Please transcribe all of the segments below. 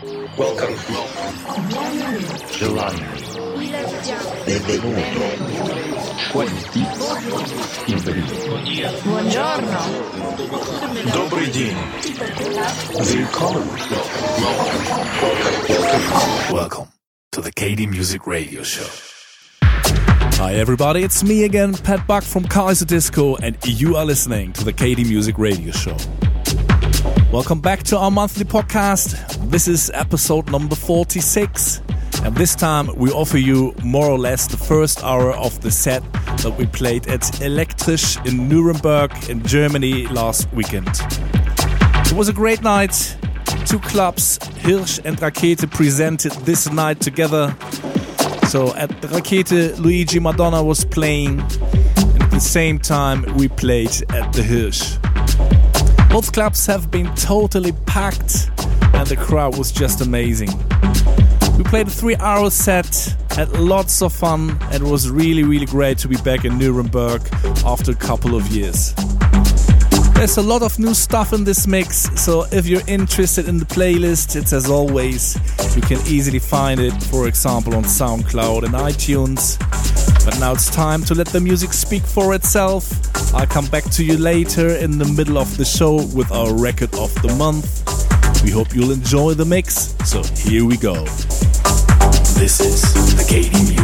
Welcome. Benvenuto. Benvenuto. Buongiorno. Добрый день. Welcome. Welcome to the KD Music Radio Show. Hi everybody, it's me again, Pat Buck from Kaiserdisco, and you are listening to the KD Music Radio Show. Welcome back to our monthly podcast. This is episode number 46, and this time we offer you more or less the first hour of the set that we played at Elektrisch in Nuremberg in Germany last weekend. It was a great night. Two clubs, Hirsch and Rakete, presented this night together. So at Rakete, Luigi Madonna was playing, and at the same time, we played at the Hirsch. Both clubs have been totally packed, and the crowd was just amazing. We played a three hour set, had lots of fun, and it was really, really great to be back in Nuremberg after a couple of years. There's a lot of new stuff in this mix, so if you're interested in the playlist, it's as always, you can easily find it, for example, on SoundCloud and iTunes. But now it's time to let the music speak for itself. I'll come back to you later in the middle of the show with our record of the month. We hope you'll enjoy the mix, so here we go. This is the KD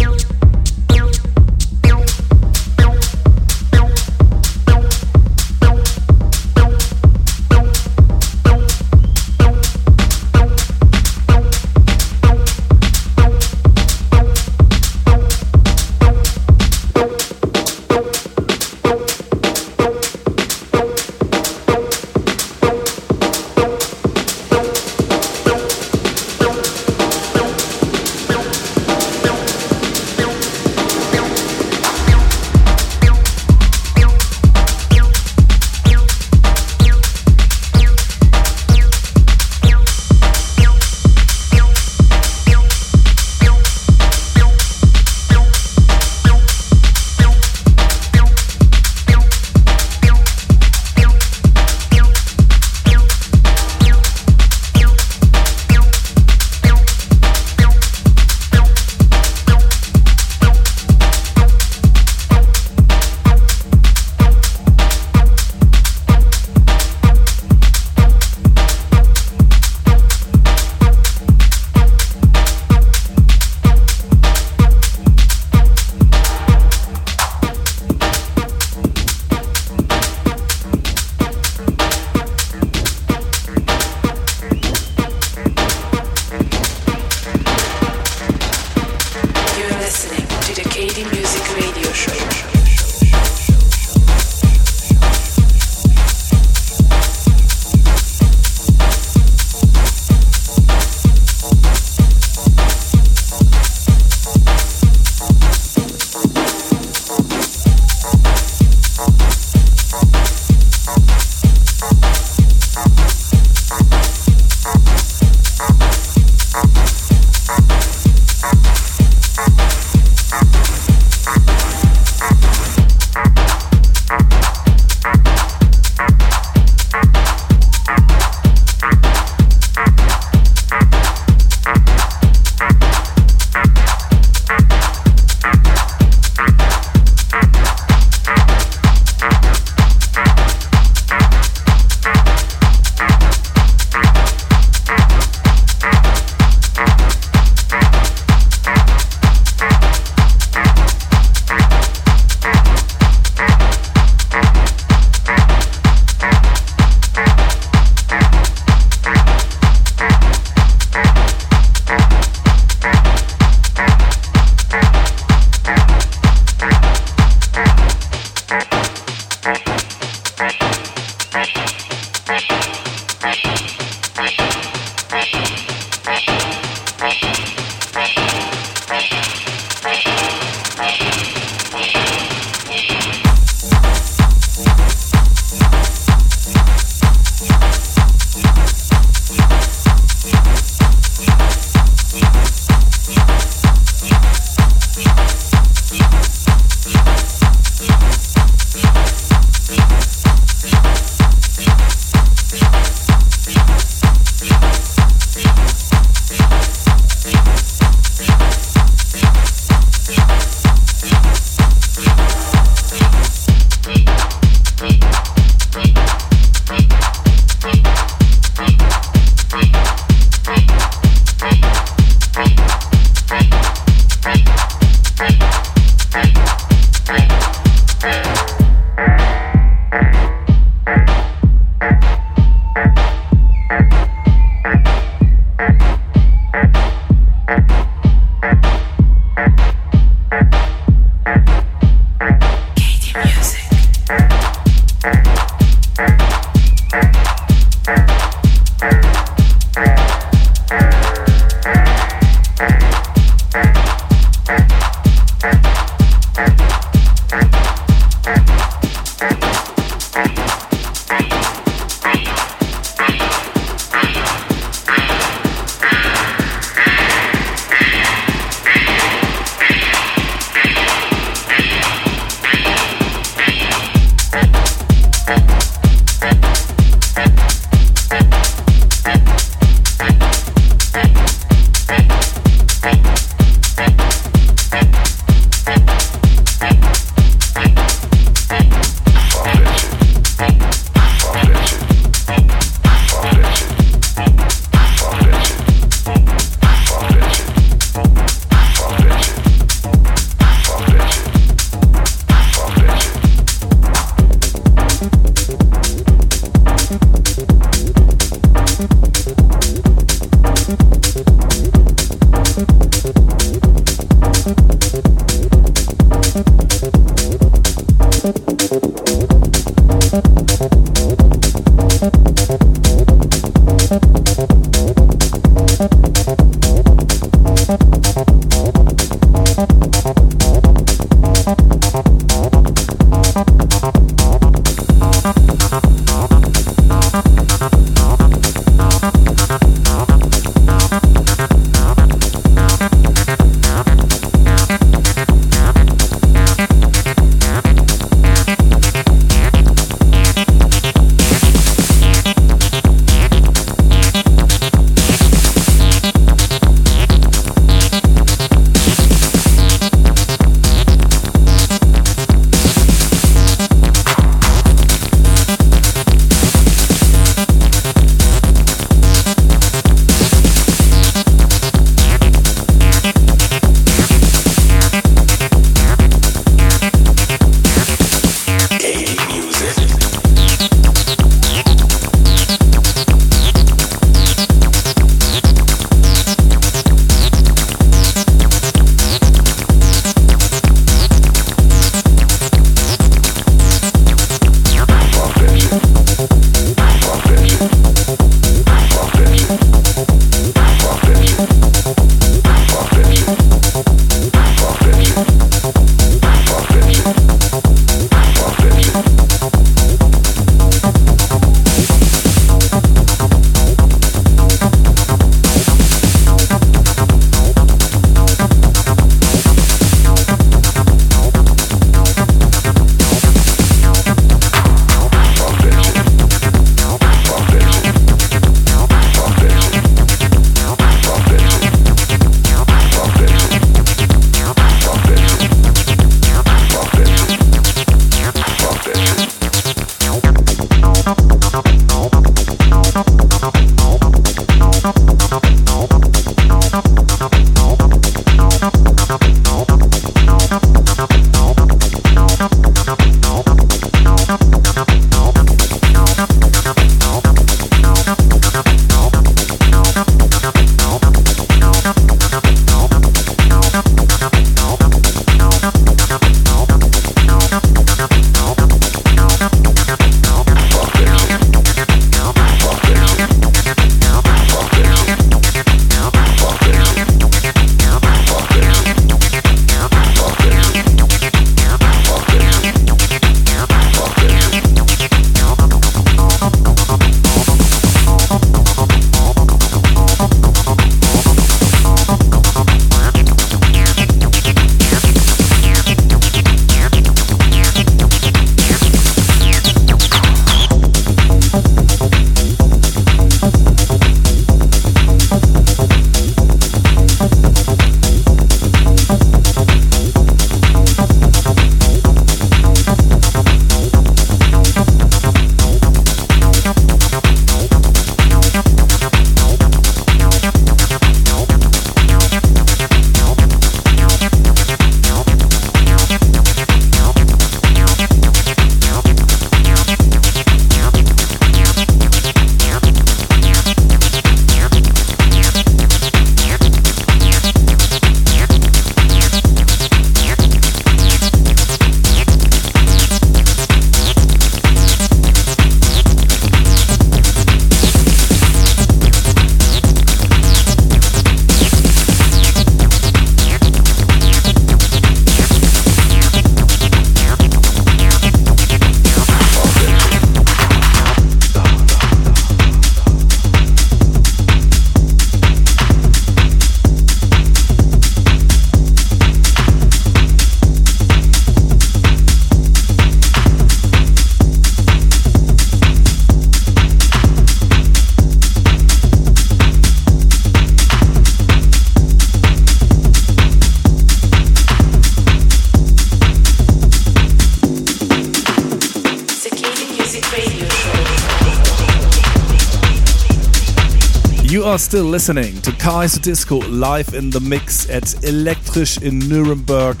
still listening to Kaiserdisco live in the mix at Elektrisch in Nuremberg.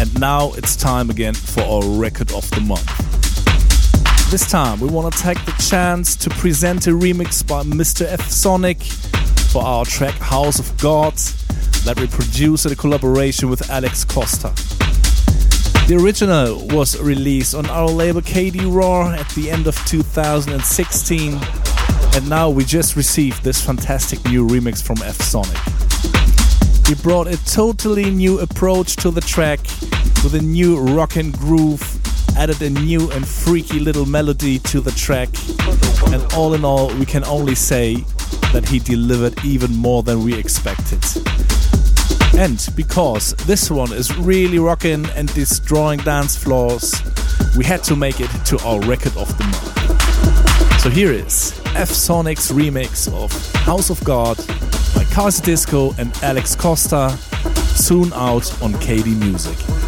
And now it's time again for our record of the month. This time we want to take the chance to present a remix by Mr. F.Sonik for our track House of God that we produced in a collaboration with Alex Costa. The original was released on our label KD Raw at the end of 2016, and now we just received this fantastic new remix from F.Sonik. He brought a totally new approach to the track with a new rock and groove, added a new and freaky little melody to the track, and all in all, we can only say that he delivered even more than we expected. And because this one is really rocking and destroying dance floors, we had to make it to our record of the month. So here is F.Sonik's remix of House of God by Kaiserdisco and Alex Costa, soon out on KD Music.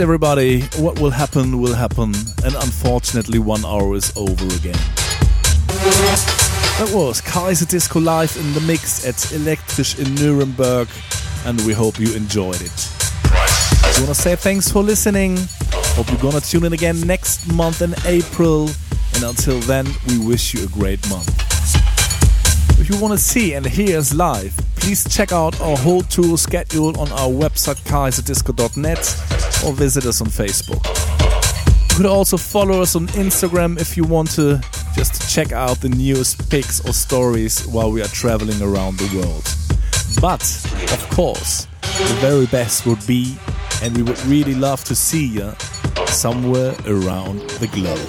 Everybody, what will happen will happen, and unfortunately, one hour is over again. That was Kaiserdisco live in the mix at Elektrisch in Nuremberg, and we hope you enjoyed it. I want to say thanks for listening. Hope you're gonna tune in again next month in April, and until then, we wish you a great month. If you want to see and hear us live, please check out our whole tour schedule on our website kaiserdisco.net or visit us on Facebook. You could also follow us on Instagram if you want to just check out the newest pics or stories while we are traveling around the world. But, of course, the very best would be, and we would really love to see you somewhere around the globe.